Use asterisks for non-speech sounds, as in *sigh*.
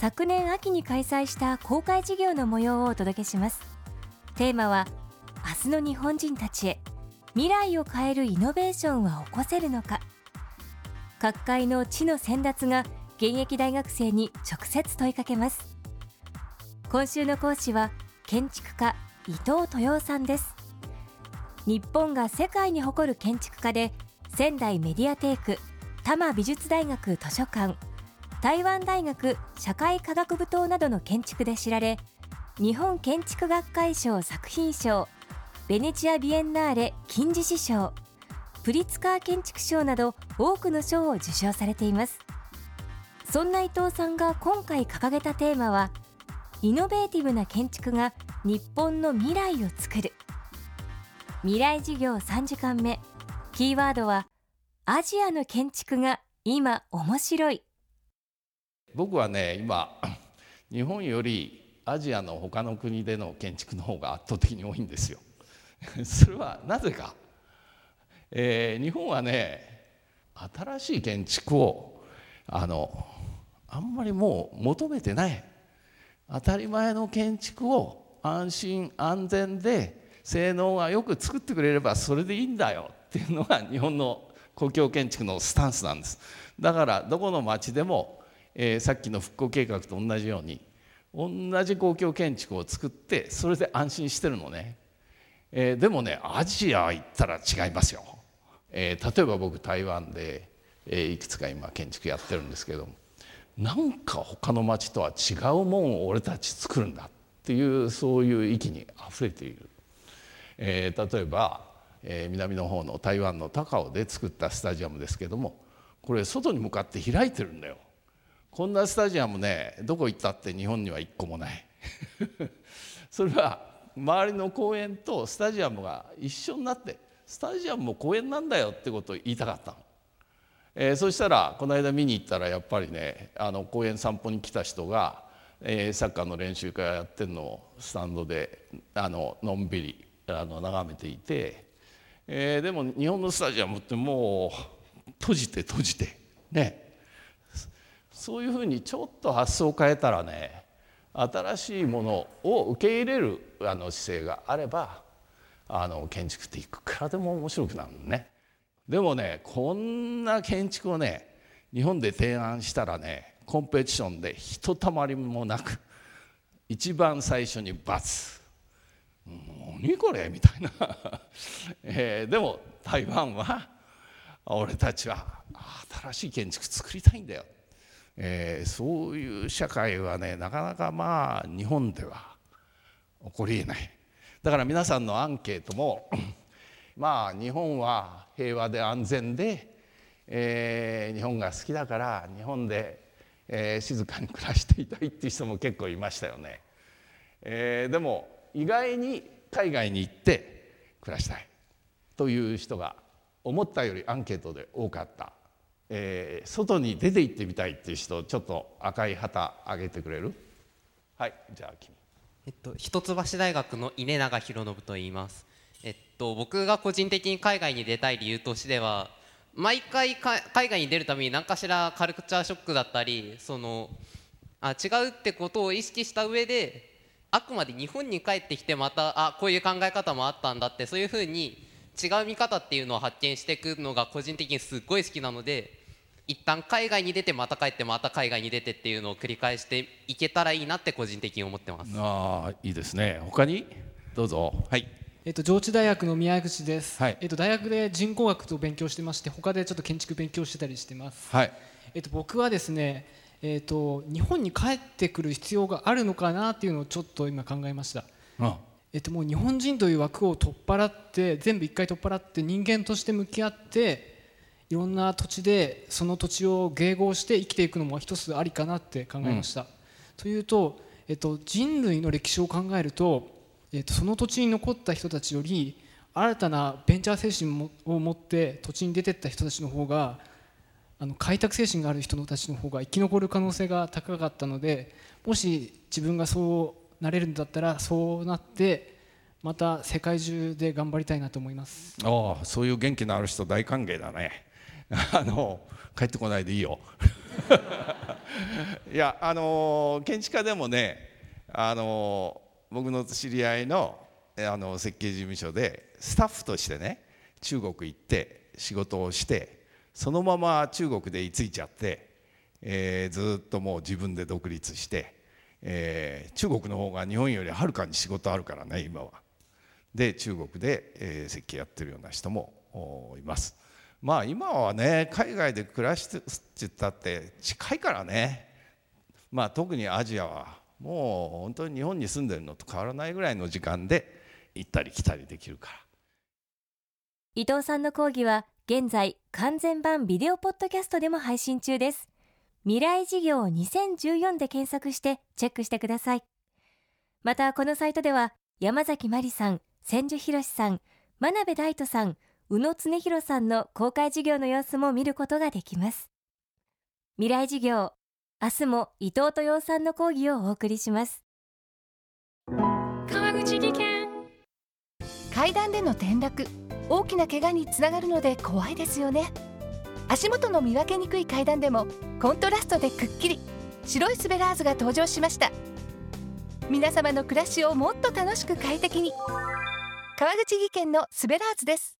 昨年秋に開催した公開授業の模様をお届けします。テーマは明日の日本人たちへ未来を変えるイノベーションは起こせるのか。各界の知の先達が現役大学生に直接問いかけます。今週の講師は建築家伊藤豊さんです。日本が世界に誇る建築家で仙台メディアテーク多摩美術大学図書館。台湾大学社会科学部棟などの建築で知られ日本建築学会賞作品賞ベネチア・ビエンナーレ金獅子賞プリツカー建築賞など多くの賞を受賞されています。そんな伊藤さんが今回掲げたテーマはイノベーティブな建築が日本の未来を作る。未来事業3時間目。キーワードはアジアの建築が今面白い。僕はね今日本よりアジアの他の国での建築の方が圧倒的に多いんですよ。*laughs* それはなぜか、えー、日本はね新しい建築をあのあんまりもう求めてない。当たり前の建築を安心安全で性能がよく作ってくれればそれでいいんだよ。っていうのが日本の公共建築のスタンスなんです。だからどこの町でも、えー、さっきの復興計画と同じように同じ公共建築を作ってそれで安心してるのね、えー、でもねアジア行ったら違いますよ、えー、例えば僕台湾で、えー、いくつか今建築やってるんですけどなんか他の町とは違うもんを俺たち作るんだっていうそういう域にあふれている、えー、例えば、えー、南の方の台湾の高雄で作ったスタジアムですけどもこれ外に向かって開いてるんだよ。こんなスタジアムねどこ行ったって日本には一個もない *laughs* それは周りの公園とスタジアムが一緒になってスタジアムも公園なんだよってことを言いたかったの。えー、そしたらこの間見に行ったらやっぱりねあの公園散歩に来た人が、えー、サッカーの練習会やってるのをスタンドであののんびりあの眺めていて、えー、でも日本のスタジアムってもう閉じて閉じてねそういうふうにちょっと発想を変えたらね新しいものを受け入れるあの姿勢があればあの建築っていくらでも面白くなるのね。でもねこんな建築をね日本で提案したらねコンペティションでひとたまりもなく一番最初に×何これ？みたいな、*laughs* えー、でも台湾は俺たちは新しい建築作りたいんだよ。えー、そういう社会はねなかなかまあ日本では起こりえない。だから皆さんのアンケートも *coughs* まあ日本は平和で安全で、えー、日本が好きだから日本で、えー、静かに暮らしていたいっていう人も結構いましたよね、えー、でも意外に海外に行って暮らしたいという人が思ったよりアンケートで多かった。えー、外に出て行ってみたいっていう人ちょっと赤い旗あげてくれる？はいじゃあ君。えっと一橋大学の稲永博信と言います。えっと僕が個人的に海外に出たい理由としては毎回海外に出るために何かしらカルチャーショックだったりそのあ違うってことを意識した上であくまで日本に帰ってきてまたあこういう考え方もあったんだってそういうふうに違う見方っていうのを発見していくのが個人的にすっごい好きなので一旦海外に出てまた帰ってまた海外に出てっていうのを繰り返していけたらいいなって個人的に思ってます。ああいいですね。他に？どうぞ。はい。えっと、上智大学の宮口です、はい、えっと、大学で人工学と勉強してまして他でちょっと建築勉強してたりしてます、はい。えっと、僕はですね、えっと、日本に帰ってくる必要があるのかなっていうのをちょっと今考えました、うん、えっと、もう日本人という枠を取っ払って全部一回取っ払って人間として向き合っていろんな土地でその土地を迎合して生きていくのも一つありかなって考えました、うん、というと、えっと、人類の歴史を考えると、えっと、その土地に残った人たちより新たなベンチャー精神を持って土地に出てった人たちの方があの開拓精神がある人たちの方が生き残る可能性が高かったのでもし自分がそうなれるんだったらそうなってまた世界中で頑張りたいなと思います。ああそういう元気のある人大歓迎だね *laughs* あの帰ってこないでいいよ *laughs* いやあの建築家でもねあの僕の知り合いのあの設計事務所でスタッフとしてね中国行って仕事をしてそのまま中国で居ついちゃって、えー、ずっともう自分で独立して、えー、中国の方が日本よりはるかに仕事あるからね今は。で中国で、えー、設計やってるような人もいます。まあ今はね海外で暮らしてって言ったって近いからね。まあ特にアジアはもう本当に日本に住んでるのと変わらないぐらいの時間で行ったり来たりできるから。伊藤さんの講義は現在完全版ビデオポッドキャストでも配信中です。未来事業2014で検索してチェックしてください。またこのサイトでは山崎真理さん千住博さん真鍋大斗さん宇野恒弘さんの公開授業の様子も見ることができます。未来授業明日も伊藤豊さんの講義をお送りします。川口技研。階段での転落。大きな怪我につながるので怖いですよね。足元の見分けにくい階段でもコントラストでくっきり。白いスベラーズが登場しました。皆様の暮らしをもっと楽しく快適に。川口技研のスベラーズです